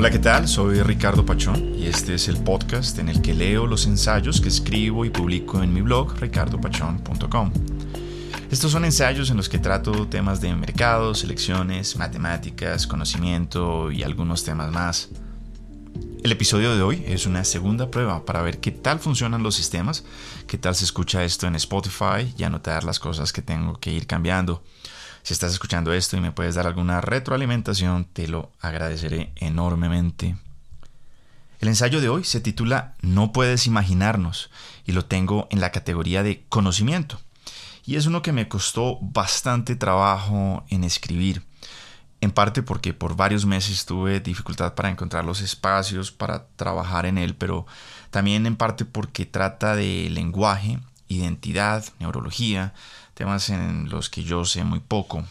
Hola, ¿qué tal? Soy Ricardo Pachón y este es el podcast en el que leo los ensayos que escribo y publico en mi blog ricardopachón.com. Estos son ensayos en los que trato temas de mercado, selecciones, matemáticas, conocimiento y algunos temas más. El episodio de hoy es una segunda prueba para ver qué tal funcionan los sistemas, qué tal se escucha esto en Spotify y anotar las cosas que tengo que ir cambiando. Si estás escuchando esto y me puedes dar alguna retroalimentación, te lo agradeceré enormemente. El ensayo de hoy se titula No puedes imaginarnos y lo tengo en la categoría de conocimiento. Y es uno que me costó bastante trabajo en escribir, en parte porque por varios meses tuve dificultad para encontrar los espacios para trabajar en él, pero también en parte porque trata de lenguaje, identidad, neurología, temas en los que yo sé muy poco.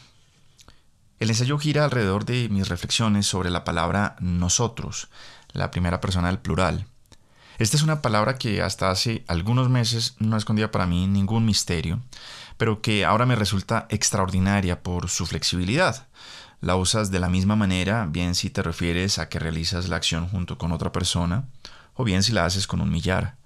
El ensayo gira alrededor de mis reflexiones sobre la palabra nosotros, la primera persona del plural. Esta es una palabra que hasta hace algunos meses no escondía para mí ningún misterio, pero que ahora me resulta extraordinaria por su flexibilidad. La usas de la misma manera, bien si te refieres a que realizas la acción junto con otra persona, o bien si la haces con un millar.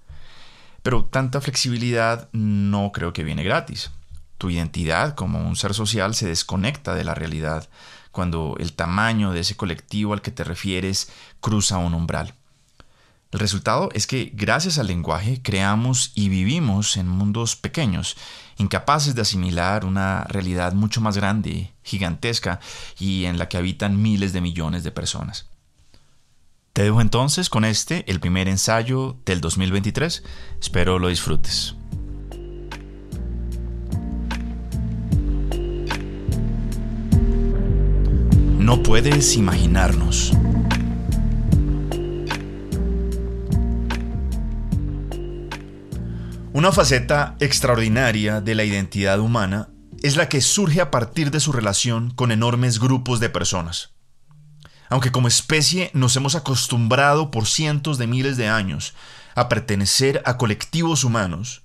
Pero tanta flexibilidad no creo que viene gratis. Tu identidad como un ser social se desconecta de la realidad cuando el tamaño de ese colectivo al que te refieres cruza un umbral. El resultado es que gracias al lenguaje creamos y vivimos en mundos pequeños, incapaces de asimilar una realidad mucho más grande, gigantesca y en la que habitan miles de millones de personas. Te dejo entonces con este, el primer ensayo del 2023. Espero lo disfrutes. No puedes imaginarnos. Una faceta extraordinaria de la identidad humana es la que surge a partir de su relación con enormes grupos de personas. Aunque como especie nos hemos acostumbrado por cientos de miles de años a pertenecer a colectivos humanos,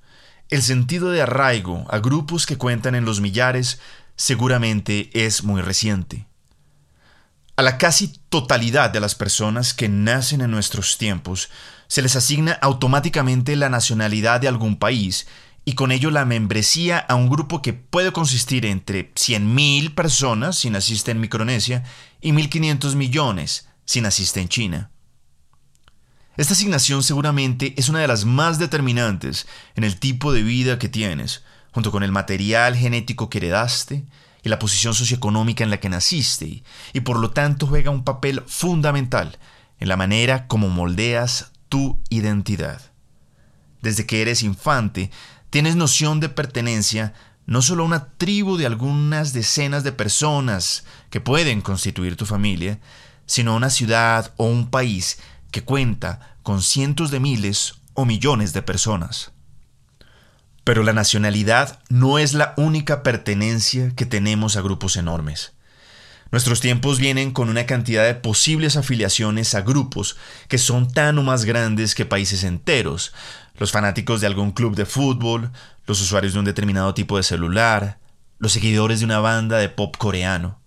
el sentido de arraigo a grupos que cuentan en los millares seguramente es muy reciente. A la casi totalidad de las personas que nacen en nuestros tiempos se les asigna automáticamente la nacionalidad de algún país y con ello la membresía a un grupo que puede consistir entre 100.000 personas si naciste en Micronesia y 1.500 millones si naciste en China. Esta asignación seguramente es una de las más determinantes en el tipo de vida que tienes, junto con el material genético que heredaste, y la posición socioeconómica en la que naciste, y por lo tanto juega un papel fundamental en la manera como moldeas tu identidad. Desde que eres infante, tienes noción de pertenencia no solo a una tribu de algunas decenas de personas que pueden constituir tu familia, sino a una ciudad o un país que cuenta con cientos de miles o millones de personas. Pero la nacionalidad no es la única pertenencia que tenemos a grupos enormes. Nuestros tiempos vienen con una cantidad de posibles afiliaciones a grupos que son tan o más grandes que países enteros, los fanáticos de algún club de fútbol, los usuarios de un determinado tipo de celular, los seguidores de una banda de pop coreano.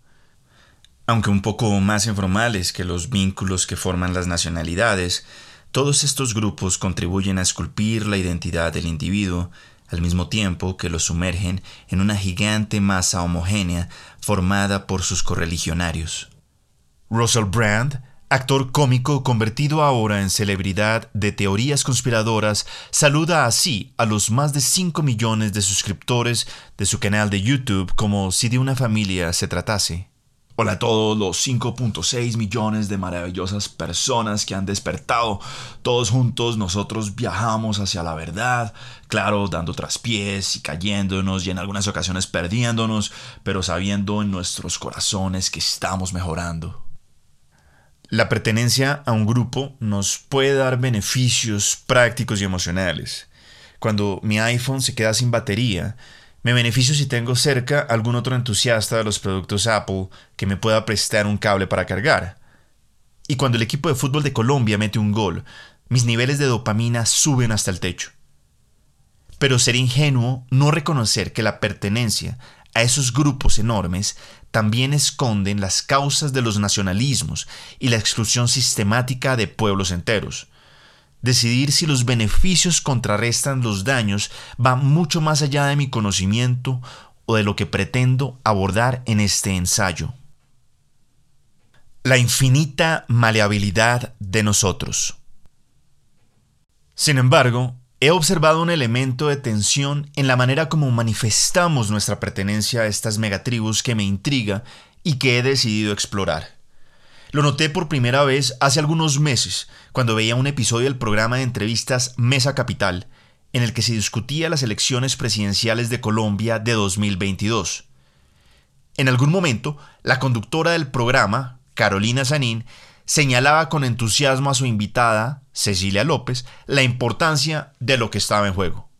Aunque un poco más informales que los vínculos que forman las nacionalidades, todos estos grupos contribuyen a esculpir la identidad del individuo al mismo tiempo que los sumergen en una gigante masa homogénea formada por sus correligionarios. Russell Brand, actor cómico convertido ahora en celebridad de teorías conspiradoras, saluda así a los más de 5 millones de suscriptores de su canal de YouTube como si de una familia se tratase. Hola a todos los 5.6 millones de maravillosas personas que han despertado. Todos juntos nosotros viajamos hacia la verdad, claro, dando traspiés y cayéndonos y en algunas ocasiones perdiéndonos, pero sabiendo en nuestros corazones que estamos mejorando. La pertenencia a un grupo nos puede dar beneficios prácticos y emocionales. Cuando mi iPhone se queda sin batería, me beneficio si tengo cerca algún otro entusiasta de los productos Apple que me pueda prestar un cable para cargar. Y cuando el equipo de fútbol de Colombia mete un gol, mis niveles de dopamina suben hasta el techo. Pero ser ingenuo no reconocer que la pertenencia a esos grupos enormes también esconden las causas de los nacionalismos y la exclusión sistemática de pueblos enteros. Decidir si los beneficios contrarrestan los daños va mucho más allá de mi conocimiento o de lo que pretendo abordar en este ensayo. La infinita maleabilidad de nosotros. Sin embargo, he observado un elemento de tensión en la manera como manifestamos nuestra pertenencia a estas megatribus que me intriga y que he decidido explorar. Lo noté por primera vez hace algunos meses, cuando veía un episodio del programa de entrevistas Mesa Capital, en el que se discutía las elecciones presidenciales de Colombia de 2022. En algún momento, la conductora del programa, Carolina Sanín, señalaba con entusiasmo a su invitada, Cecilia López, la importancia de lo que estaba en juego.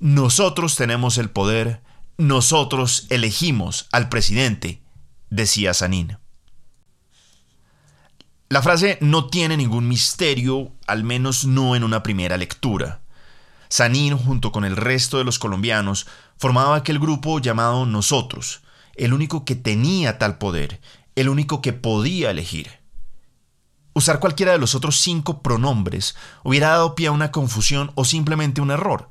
Nosotros tenemos el poder, nosotros elegimos al presidente, decía Sanín. La frase no tiene ningún misterio, al menos no en una primera lectura. Sanín, junto con el resto de los colombianos, formaba aquel grupo llamado Nosotros, el único que tenía tal poder, el único que podía elegir. Usar cualquiera de los otros cinco pronombres hubiera dado pie a una confusión o simplemente un error.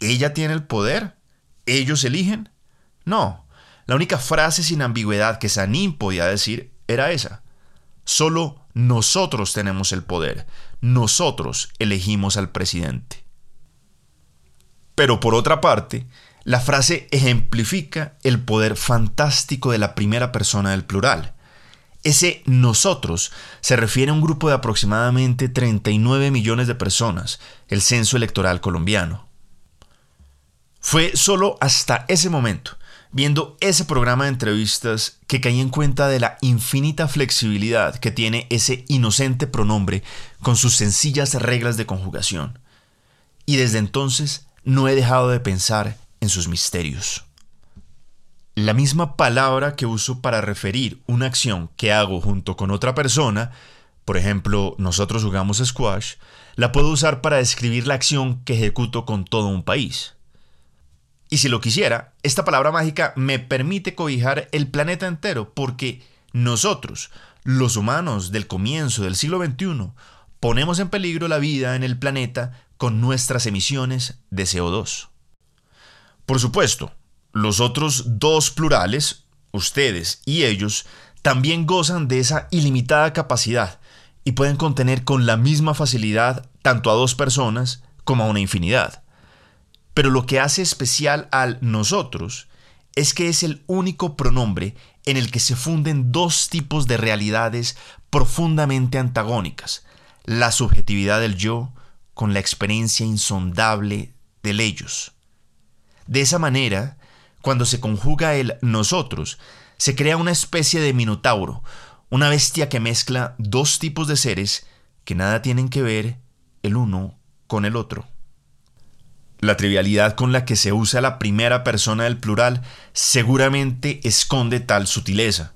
¿Ella tiene el poder? ¿Ellos eligen? No. La única frase sin ambigüedad que Sanín podía decir era esa. Solo nosotros tenemos el poder. Nosotros elegimos al presidente. Pero por otra parte, la frase ejemplifica el poder fantástico de la primera persona del plural. Ese nosotros se refiere a un grupo de aproximadamente 39 millones de personas, el censo electoral colombiano. Fue solo hasta ese momento, viendo ese programa de entrevistas, que caí en cuenta de la infinita flexibilidad que tiene ese inocente pronombre con sus sencillas reglas de conjugación. Y desde entonces no he dejado de pensar en sus misterios. La misma palabra que uso para referir una acción que hago junto con otra persona, por ejemplo, nosotros jugamos squash, la puedo usar para describir la acción que ejecuto con todo un país. Y si lo quisiera, esta palabra mágica me permite cobijar el planeta entero porque nosotros, los humanos del comienzo del siglo XXI, ponemos en peligro la vida en el planeta con nuestras emisiones de CO2. Por supuesto, los otros dos plurales, ustedes y ellos, también gozan de esa ilimitada capacidad y pueden contener con la misma facilidad tanto a dos personas como a una infinidad. Pero lo que hace especial al nosotros es que es el único pronombre en el que se funden dos tipos de realidades profundamente antagónicas, la subjetividad del yo con la experiencia insondable del ellos. De esa manera, cuando se conjuga el nosotros, se crea una especie de minotauro, una bestia que mezcla dos tipos de seres que nada tienen que ver el uno con el otro. La trivialidad con la que se usa la primera persona del plural seguramente esconde tal sutileza.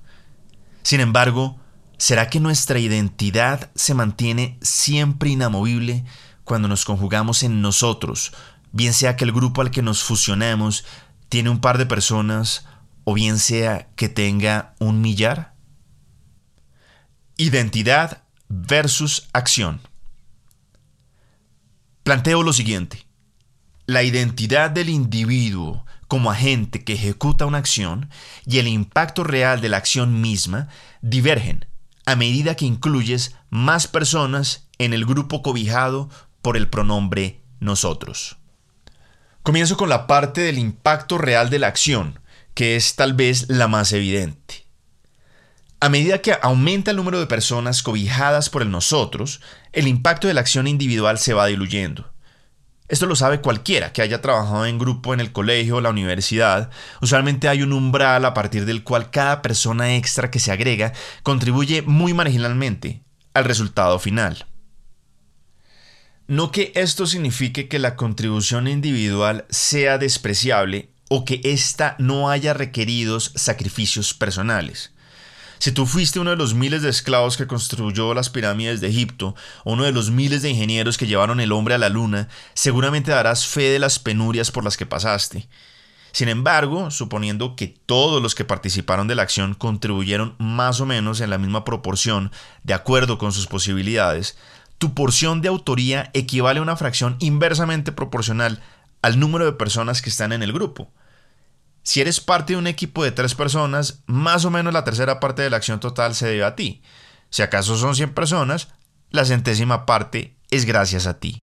Sin embargo, ¿será que nuestra identidad se mantiene siempre inamovible cuando nos conjugamos en nosotros, bien sea que el grupo al que nos fusionamos tiene un par de personas o bien sea que tenga un millar? Identidad versus acción. Planteo lo siguiente. La identidad del individuo como agente que ejecuta una acción y el impacto real de la acción misma divergen a medida que incluyes más personas en el grupo cobijado por el pronombre nosotros. Comienzo con la parte del impacto real de la acción, que es tal vez la más evidente. A medida que aumenta el número de personas cobijadas por el nosotros, el impacto de la acción individual se va diluyendo. Esto lo sabe cualquiera que haya trabajado en grupo en el colegio o la universidad. Usualmente hay un umbral a partir del cual cada persona extra que se agrega contribuye muy marginalmente al resultado final. No que esto signifique que la contribución individual sea despreciable o que ésta no haya requeridos sacrificios personales. Si tú fuiste uno de los miles de esclavos que construyó las pirámides de Egipto, o uno de los miles de ingenieros que llevaron el hombre a la luna, seguramente darás fe de las penurias por las que pasaste. Sin embargo, suponiendo que todos los que participaron de la acción contribuyeron más o menos en la misma proporción de acuerdo con sus posibilidades, tu porción de autoría equivale a una fracción inversamente proporcional al número de personas que están en el grupo. Si eres parte de un equipo de tres personas, más o menos la tercera parte de la acción total se debe a ti. Si acaso son 100 personas, la centésima parte es gracias a ti.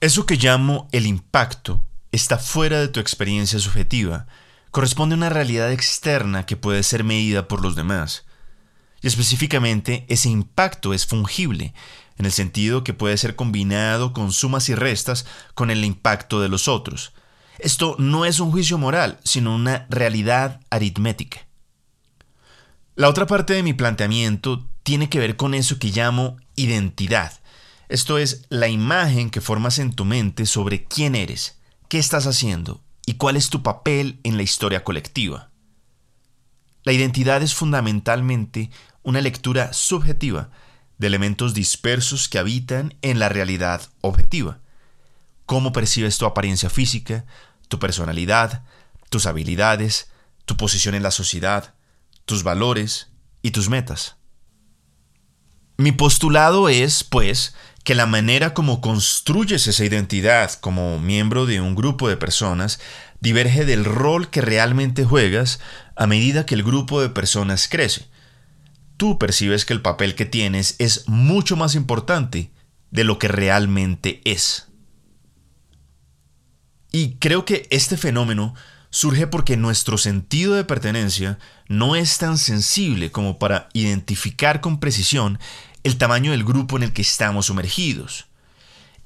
Eso que llamo el impacto está fuera de tu experiencia subjetiva, corresponde a una realidad externa que puede ser medida por los demás. Y específicamente ese impacto es fungible, en el sentido que puede ser combinado con sumas y restas con el impacto de los otros. Esto no es un juicio moral, sino una realidad aritmética. La otra parte de mi planteamiento tiene que ver con eso que llamo identidad. Esto es la imagen que formas en tu mente sobre quién eres, qué estás haciendo y cuál es tu papel en la historia colectiva. La identidad es fundamentalmente una lectura subjetiva de elementos dispersos que habitan en la realidad objetiva. Cómo percibes tu apariencia física, tu personalidad, tus habilidades, tu posición en la sociedad, tus valores y tus metas. Mi postulado es, pues, que la manera como construyes esa identidad como miembro de un grupo de personas diverge del rol que realmente juegas a medida que el grupo de personas crece. Tú percibes que el papel que tienes es mucho más importante de lo que realmente es. Y creo que este fenómeno surge porque nuestro sentido de pertenencia no es tan sensible como para identificar con precisión el tamaño del grupo en el que estamos sumergidos.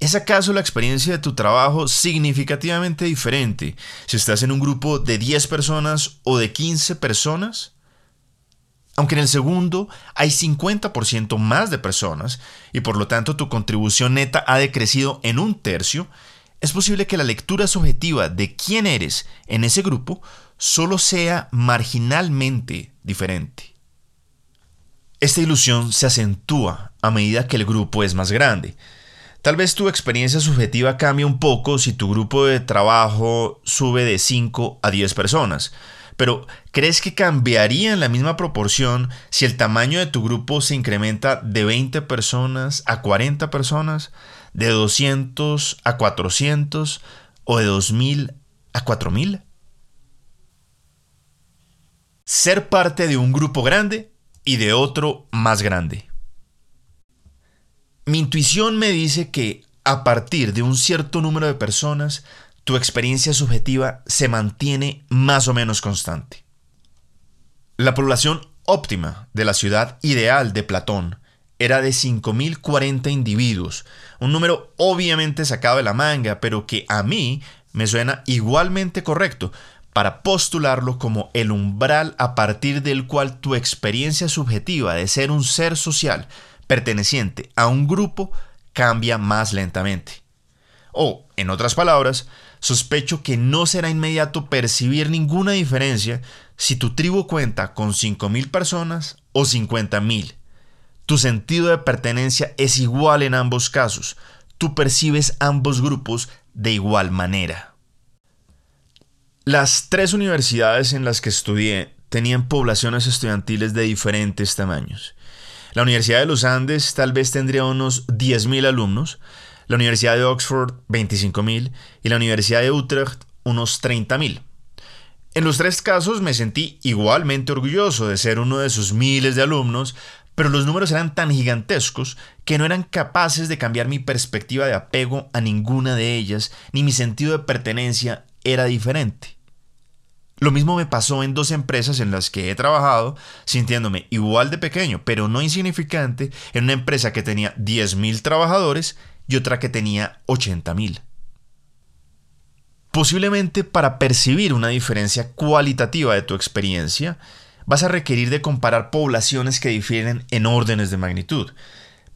¿Es acaso la experiencia de tu trabajo significativamente diferente si estás en un grupo de 10 personas o de 15 personas? Aunque en el segundo hay 50% más de personas y por lo tanto tu contribución neta ha decrecido en un tercio, es posible que la lectura subjetiva de quién eres en ese grupo solo sea marginalmente diferente. Esta ilusión se acentúa a medida que el grupo es más grande. Tal vez tu experiencia subjetiva cambie un poco si tu grupo de trabajo sube de 5 a 10 personas, pero ¿crees que cambiaría en la misma proporción si el tamaño de tu grupo se incrementa de 20 personas a 40 personas, de 200 a 400 o de 2000 a 4000? Ser parte de un grupo grande y de otro más grande. Mi intuición me dice que a partir de un cierto número de personas, tu experiencia subjetiva se mantiene más o menos constante. La población óptima de la ciudad ideal de Platón era de 5.040 individuos, un número obviamente sacado de la manga, pero que a mí me suena igualmente correcto, para postularlo como el umbral a partir del cual tu experiencia subjetiva de ser un ser social perteneciente a un grupo cambia más lentamente. O, en otras palabras, sospecho que no será inmediato percibir ninguna diferencia si tu tribu cuenta con 5.000 personas o 50.000. Tu sentido de pertenencia es igual en ambos casos. Tú percibes ambos grupos de igual manera. Las tres universidades en las que estudié tenían poblaciones estudiantiles de diferentes tamaños. La Universidad de los Andes tal vez tendría unos 10.000 alumnos, la Universidad de Oxford 25.000 y la Universidad de Utrecht unos 30.000. En los tres casos me sentí igualmente orgulloso de ser uno de sus miles de alumnos, pero los números eran tan gigantescos que no eran capaces de cambiar mi perspectiva de apego a ninguna de ellas, ni mi sentido de pertenencia era diferente. Lo mismo me pasó en dos empresas en las que he trabajado, sintiéndome igual de pequeño, pero no insignificante, en una empresa que tenía 10.000 trabajadores y otra que tenía 80.000. Posiblemente para percibir una diferencia cualitativa de tu experiencia, vas a requerir de comparar poblaciones que difieren en órdenes de magnitud.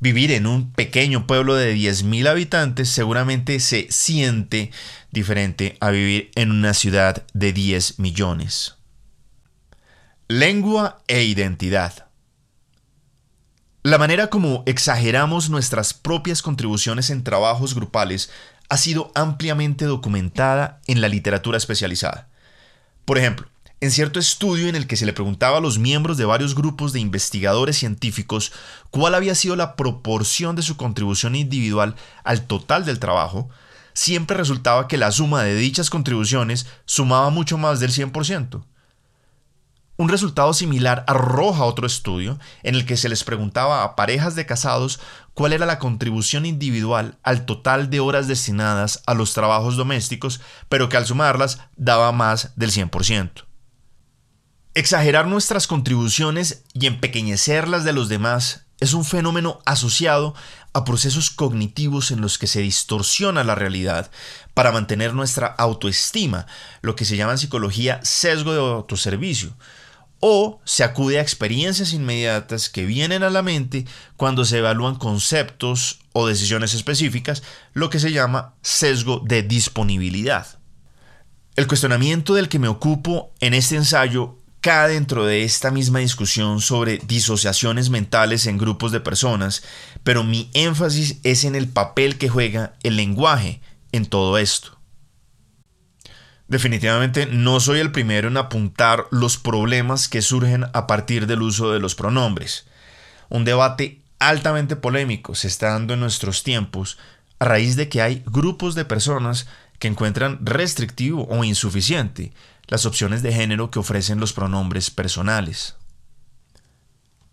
Vivir en un pequeño pueblo de 10.000 habitantes seguramente se siente diferente a vivir en una ciudad de 10 millones. Lengua e identidad. La manera como exageramos nuestras propias contribuciones en trabajos grupales ha sido ampliamente documentada en la literatura especializada. Por ejemplo, en cierto estudio en el que se le preguntaba a los miembros de varios grupos de investigadores científicos cuál había sido la proporción de su contribución individual al total del trabajo, siempre resultaba que la suma de dichas contribuciones sumaba mucho más del 100%. Un resultado similar arroja otro estudio en el que se les preguntaba a parejas de casados cuál era la contribución individual al total de horas destinadas a los trabajos domésticos, pero que al sumarlas daba más del 100%. Exagerar nuestras contribuciones y empequeñecerlas de los demás es un fenómeno asociado a procesos cognitivos en los que se distorsiona la realidad para mantener nuestra autoestima, lo que se llama en psicología sesgo de autoservicio, o se acude a experiencias inmediatas que vienen a la mente cuando se evalúan conceptos o decisiones específicas, lo que se llama sesgo de disponibilidad. El cuestionamiento del que me ocupo en este ensayo cae dentro de esta misma discusión sobre disociaciones mentales en grupos de personas, pero mi énfasis es en el papel que juega el lenguaje en todo esto. Definitivamente no soy el primero en apuntar los problemas que surgen a partir del uso de los pronombres. Un debate altamente polémico se está dando en nuestros tiempos a raíz de que hay grupos de personas que encuentran restrictivo o insuficiente las opciones de género que ofrecen los pronombres personales.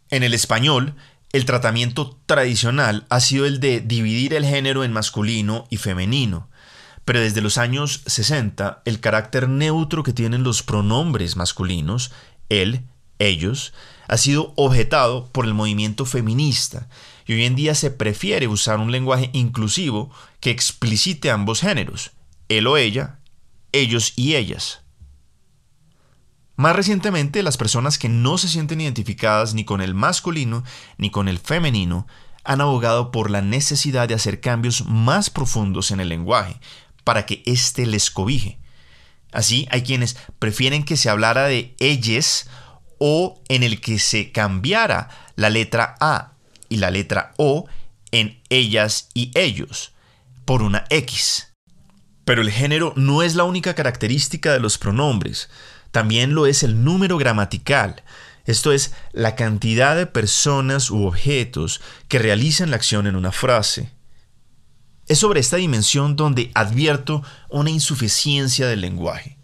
En el español, el tratamiento tradicional ha sido el de dividir el género en masculino y femenino, pero desde los años 60 el carácter neutro que tienen los pronombres masculinos, él, ellos, ha sido objetado por el movimiento feminista y hoy en día se prefiere usar un lenguaje inclusivo que explicite ambos géneros, él o ella, ellos y ellas. Más recientemente, las personas que no se sienten identificadas ni con el masculino ni con el femenino han abogado por la necesidad de hacer cambios más profundos en el lenguaje para que éste les cobije. Así, hay quienes prefieren que se hablara de ellas o en el que se cambiara la letra A y la letra O en ellas y ellos por una X. Pero el género no es la única característica de los pronombres también lo es el número gramatical, esto es, la cantidad de personas u objetos que realizan la acción en una frase. Es sobre esta dimensión donde advierto una insuficiencia del lenguaje.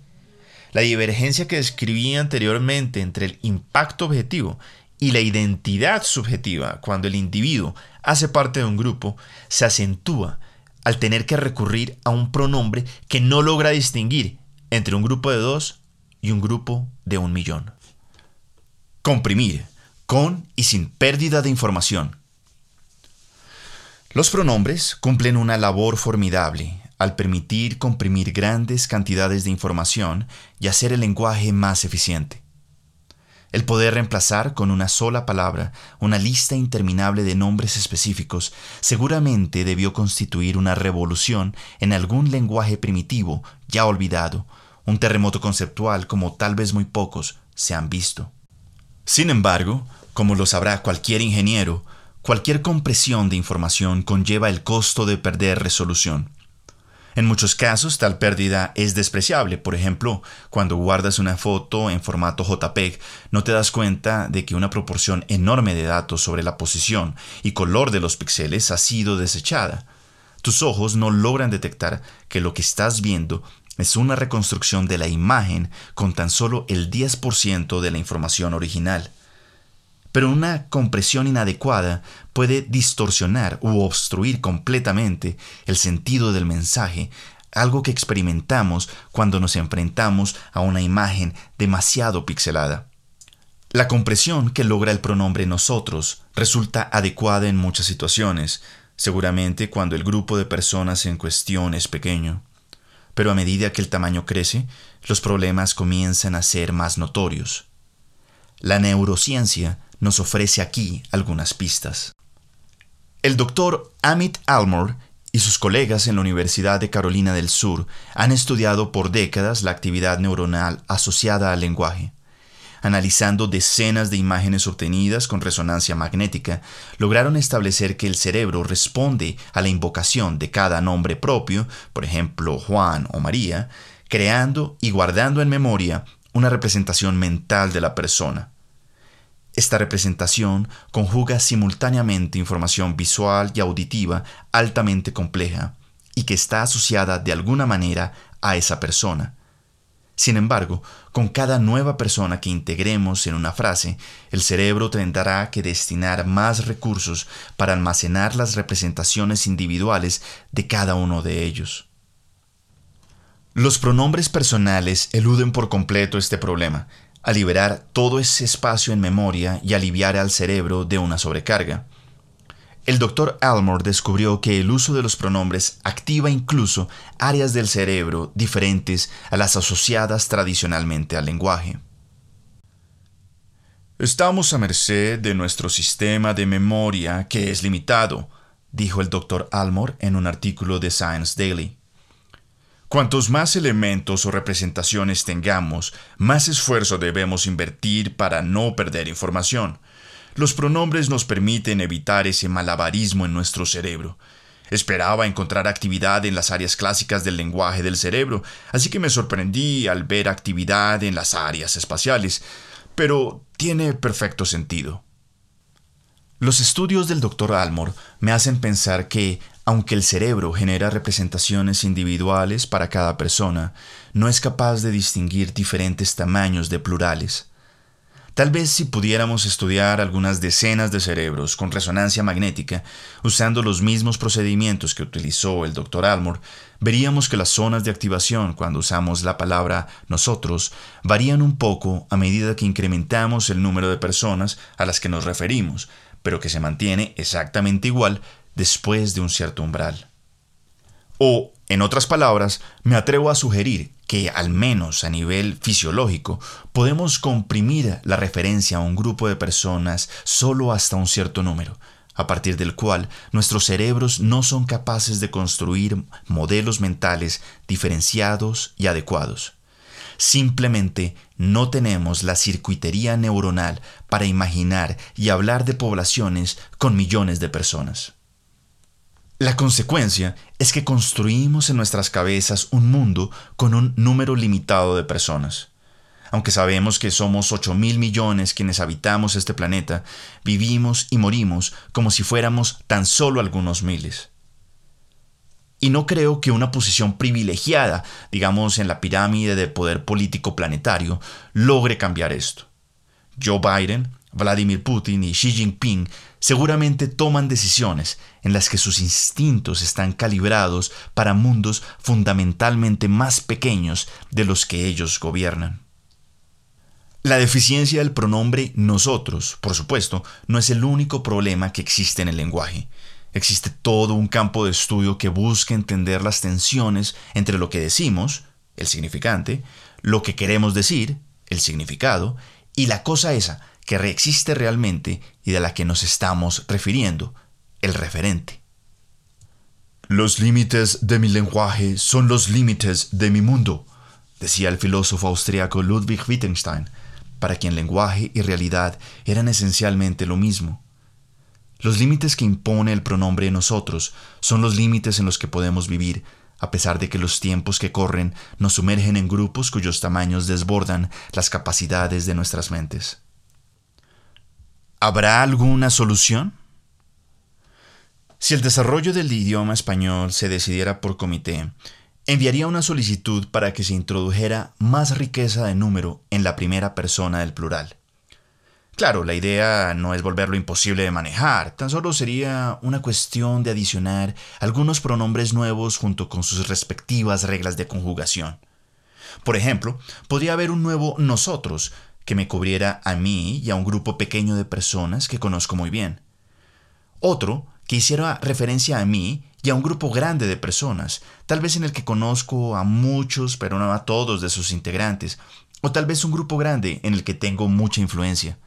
La divergencia que describí anteriormente entre el impacto objetivo y la identidad subjetiva cuando el individuo hace parte de un grupo se acentúa al tener que recurrir a un pronombre que no logra distinguir entre un grupo de dos y un grupo de un millón. Comprimir, con y sin pérdida de información. Los pronombres cumplen una labor formidable al permitir comprimir grandes cantidades de información y hacer el lenguaje más eficiente. El poder reemplazar con una sola palabra una lista interminable de nombres específicos seguramente debió constituir una revolución en algún lenguaje primitivo ya olvidado un terremoto conceptual como tal vez muy pocos se han visto. Sin embargo, como lo sabrá cualquier ingeniero, cualquier compresión de información conlleva el costo de perder resolución. En muchos casos tal pérdida es despreciable. Por ejemplo, cuando guardas una foto en formato JPEG, no te das cuenta de que una proporción enorme de datos sobre la posición y color de los píxeles ha sido desechada. Tus ojos no logran detectar que lo que estás viendo es una reconstrucción de la imagen con tan solo el 10% de la información original. Pero una compresión inadecuada puede distorsionar u obstruir completamente el sentido del mensaje, algo que experimentamos cuando nos enfrentamos a una imagen demasiado pixelada. La compresión que logra el pronombre nosotros resulta adecuada en muchas situaciones, seguramente cuando el grupo de personas en cuestión es pequeño pero a medida que el tamaño crece, los problemas comienzan a ser más notorios. La neurociencia nos ofrece aquí algunas pistas. El doctor Amit Almore y sus colegas en la Universidad de Carolina del Sur han estudiado por décadas la actividad neuronal asociada al lenguaje analizando decenas de imágenes obtenidas con resonancia magnética, lograron establecer que el cerebro responde a la invocación de cada nombre propio, por ejemplo Juan o María, creando y guardando en memoria una representación mental de la persona. Esta representación conjuga simultáneamente información visual y auditiva altamente compleja y que está asociada de alguna manera a esa persona. Sin embargo, con cada nueva persona que integremos en una frase, el cerebro tendrá que destinar más recursos para almacenar las representaciones individuales de cada uno de ellos. Los pronombres personales eluden por completo este problema, a liberar todo ese espacio en memoria y aliviar al cerebro de una sobrecarga. El doctor Almore descubrió que el uso de los pronombres activa incluso áreas del cerebro diferentes a las asociadas tradicionalmente al lenguaje. Estamos a merced de nuestro sistema de memoria que es limitado, dijo el doctor Almore en un artículo de Science Daily. Cuantos más elementos o representaciones tengamos, más esfuerzo debemos invertir para no perder información. Los pronombres nos permiten evitar ese malabarismo en nuestro cerebro. Esperaba encontrar actividad en las áreas clásicas del lenguaje del cerebro, así que me sorprendí al ver actividad en las áreas espaciales, pero tiene perfecto sentido. Los estudios del Dr. Almore me hacen pensar que, aunque el cerebro genera representaciones individuales para cada persona, no es capaz de distinguir diferentes tamaños de plurales. Tal vez si pudiéramos estudiar algunas decenas de cerebros con resonancia magnética, usando los mismos procedimientos que utilizó el Dr. Almore, veríamos que las zonas de activación cuando usamos la palabra nosotros varían un poco a medida que incrementamos el número de personas a las que nos referimos, pero que se mantiene exactamente igual después de un cierto umbral. O, en otras palabras, me atrevo a sugerir que, al menos a nivel fisiológico, podemos comprimir la referencia a un grupo de personas solo hasta un cierto número, a partir del cual nuestros cerebros no son capaces de construir modelos mentales diferenciados y adecuados. Simplemente no tenemos la circuitería neuronal para imaginar y hablar de poblaciones con millones de personas. La consecuencia es que construimos en nuestras cabezas un mundo con un número limitado de personas. Aunque sabemos que somos 8 mil millones quienes habitamos este planeta, vivimos y morimos como si fuéramos tan solo algunos miles. Y no creo que una posición privilegiada, digamos en la pirámide de poder político planetario, logre cambiar esto. Joe Biden, Vladimir Putin y Xi Jinping seguramente toman decisiones en las que sus instintos están calibrados para mundos fundamentalmente más pequeños de los que ellos gobiernan. La deficiencia del pronombre nosotros, por supuesto, no es el único problema que existe en el lenguaje. Existe todo un campo de estudio que busca entender las tensiones entre lo que decimos, el significante, lo que queremos decir, el significado, y la cosa esa que reexiste realmente y de la que nos estamos refiriendo, el referente. Los límites de mi lenguaje son los límites de mi mundo, decía el filósofo austriaco Ludwig Wittgenstein, para quien lenguaje y realidad eran esencialmente lo mismo. Los límites que impone el pronombre nosotros son los límites en los que podemos vivir, a pesar de que los tiempos que corren nos sumergen en grupos cuyos tamaños desbordan las capacidades de nuestras mentes. ¿Habrá alguna solución? Si el desarrollo del idioma español se decidiera por comité, enviaría una solicitud para que se introdujera más riqueza de número en la primera persona del plural. Claro, la idea no es volverlo imposible de manejar, tan solo sería una cuestión de adicionar algunos pronombres nuevos junto con sus respectivas reglas de conjugación. Por ejemplo, podría haber un nuevo nosotros que me cubriera a mí y a un grupo pequeño de personas que conozco muy bien. Otro que hiciera referencia a mí y a un grupo grande de personas, tal vez en el que conozco a muchos pero no a todos de sus integrantes, o tal vez un grupo grande en el que tengo mucha influencia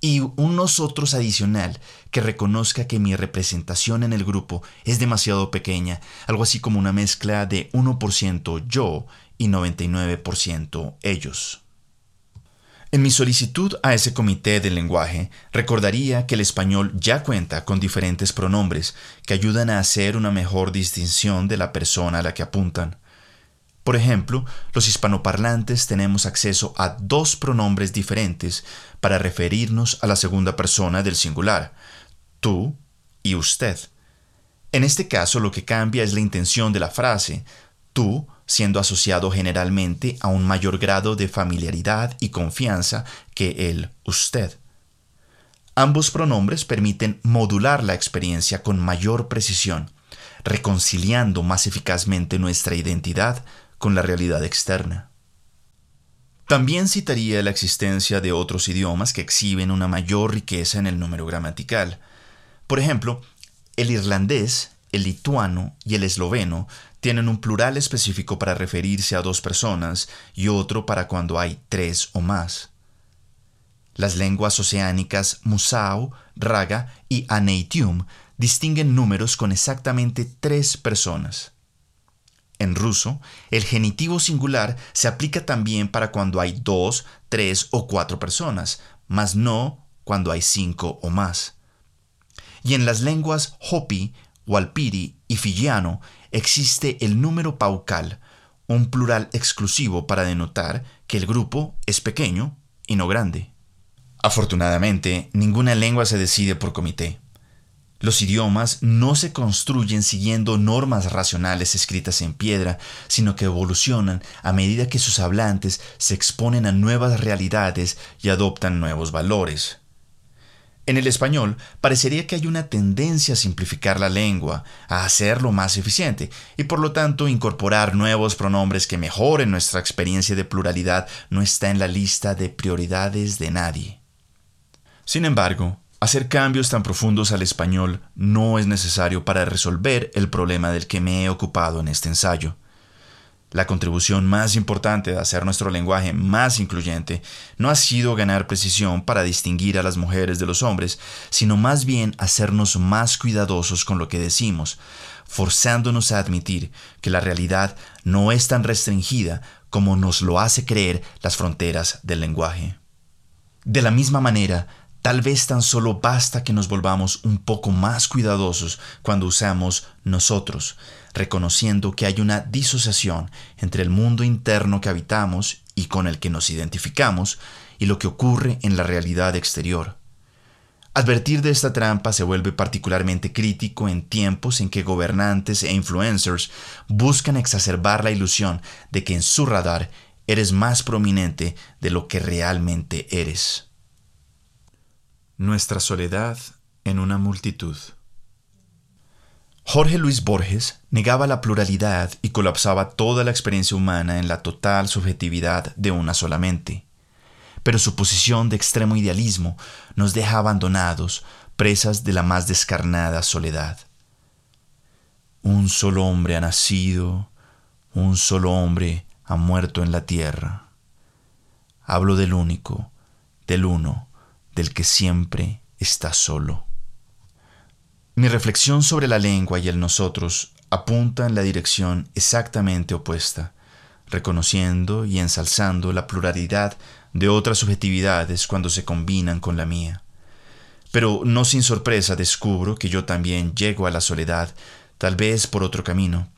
y un nosotros adicional que reconozca que mi representación en el grupo es demasiado pequeña, algo así como una mezcla de 1% yo y 99% ellos. En mi solicitud a ese comité del lenguaje, recordaría que el español ya cuenta con diferentes pronombres que ayudan a hacer una mejor distinción de la persona a la que apuntan. Por ejemplo, los hispanoparlantes tenemos acceso a dos pronombres diferentes para referirnos a la segunda persona del singular, tú y usted. En este caso lo que cambia es la intención de la frase, tú siendo asociado generalmente a un mayor grado de familiaridad y confianza que el usted. Ambos pronombres permiten modular la experiencia con mayor precisión, reconciliando más eficazmente nuestra identidad con la realidad externa. También citaría la existencia de otros idiomas que exhiben una mayor riqueza en el número gramatical. Por ejemplo, el irlandés, el lituano y el esloveno tienen un plural específico para referirse a dos personas y otro para cuando hay tres o más. Las lenguas oceánicas Musau, Raga y Aneitium distinguen números con exactamente tres personas. En ruso, el genitivo singular se aplica también para cuando hay dos, tres o cuatro personas, mas no cuando hay cinco o más. Y en las lenguas Hopi, Walpiri y Fijiano existe el número paucal, un plural exclusivo para denotar que el grupo es pequeño y no grande. Afortunadamente, ninguna lengua se decide por comité. Los idiomas no se construyen siguiendo normas racionales escritas en piedra, sino que evolucionan a medida que sus hablantes se exponen a nuevas realidades y adoptan nuevos valores. En el español parecería que hay una tendencia a simplificar la lengua, a hacerlo más eficiente, y por lo tanto incorporar nuevos pronombres que mejoren nuestra experiencia de pluralidad no está en la lista de prioridades de nadie. Sin embargo, Hacer cambios tan profundos al español no es necesario para resolver el problema del que me he ocupado en este ensayo. La contribución más importante de hacer nuestro lenguaje más incluyente no ha sido ganar precisión para distinguir a las mujeres de los hombres, sino más bien hacernos más cuidadosos con lo que decimos, forzándonos a admitir que la realidad no es tan restringida como nos lo hace creer las fronteras del lenguaje. De la misma manera, Tal vez tan solo basta que nos volvamos un poco más cuidadosos cuando usamos nosotros, reconociendo que hay una disociación entre el mundo interno que habitamos y con el que nos identificamos y lo que ocurre en la realidad exterior. Advertir de esta trampa se vuelve particularmente crítico en tiempos en que gobernantes e influencers buscan exacerbar la ilusión de que en su radar eres más prominente de lo que realmente eres. Nuestra soledad en una multitud. Jorge Luis Borges negaba la pluralidad y colapsaba toda la experiencia humana en la total subjetividad de una sola mente. Pero su posición de extremo idealismo nos deja abandonados, presas de la más descarnada soledad. Un solo hombre ha nacido, un solo hombre ha muerto en la tierra. Hablo del único, del uno, del que siempre está solo. Mi reflexión sobre la lengua y el nosotros apunta en la dirección exactamente opuesta, reconociendo y ensalzando la pluralidad de otras subjetividades cuando se combinan con la mía. Pero no sin sorpresa descubro que yo también llego a la soledad, tal vez por otro camino.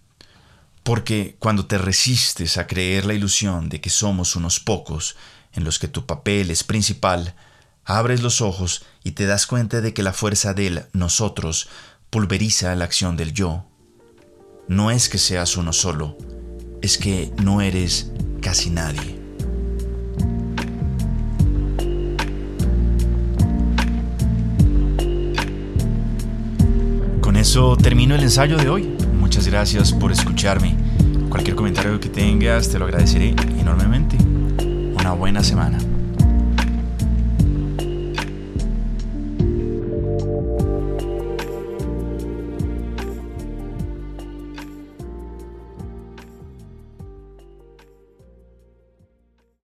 Porque cuando te resistes a creer la ilusión de que somos unos pocos, en los que tu papel es principal, abres los ojos y te das cuenta de que la fuerza del nosotros pulveriza la acción del yo. No es que seas uno solo, es que no eres casi nadie. Con eso termino el ensayo de hoy. Muchas gracias por escucharme. Cualquier comentario que tengas te lo agradeceré enormemente. Una buena semana.